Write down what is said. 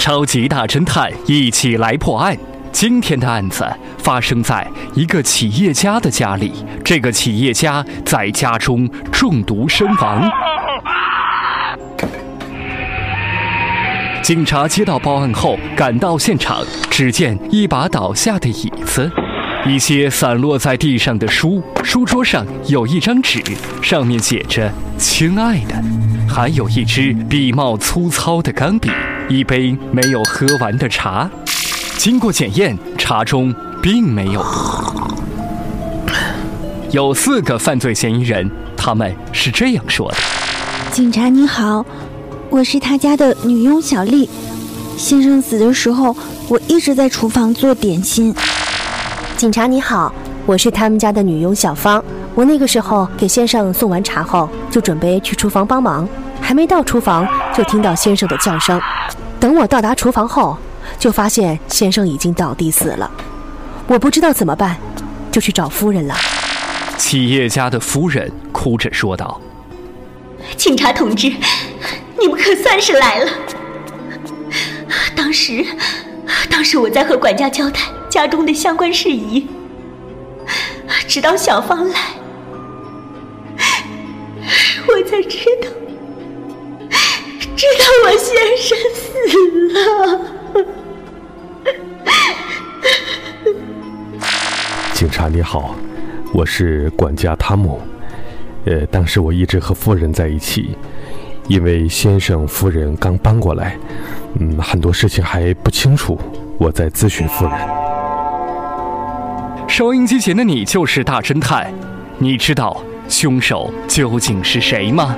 超级大侦探一起来破案。今天的案子发生在一个企业家的家里，这个企业家在家中中毒身亡。警察接到报案后赶到现场，只见一把倒下的椅子，一些散落在地上的书，书桌上有一张纸，上面写着“亲爱的”，还有一支笔帽粗糙的钢笔，一杯没有喝完的茶。经过检验，茶中并没有毒。有四个犯罪嫌疑人，他们是这样说的：“警察你好。”我是他家的女佣小丽，先生死的时候，我一直在厨房做点心。警察你好，我是他们家的女佣小芳，我那个时候给先生送完茶后，就准备去厨房帮忙，还没到厨房就听到先生的叫声，等我到达厨房后，就发现先生已经倒地死了，我不知道怎么办，就去找夫人了。企业家的夫人哭着说道：“警察同志。”你们可算是来了。当时，当时我在和管家交代家中的相关事宜，直到小芳来，我才知道，警察你好，我是管家汤姆。呃，当时我一直和夫人在一起。因为先生夫人刚搬过来，嗯，很多事情还不清楚，我在咨询夫人。收音机前的你就是大侦探，你知道凶手究竟是谁吗？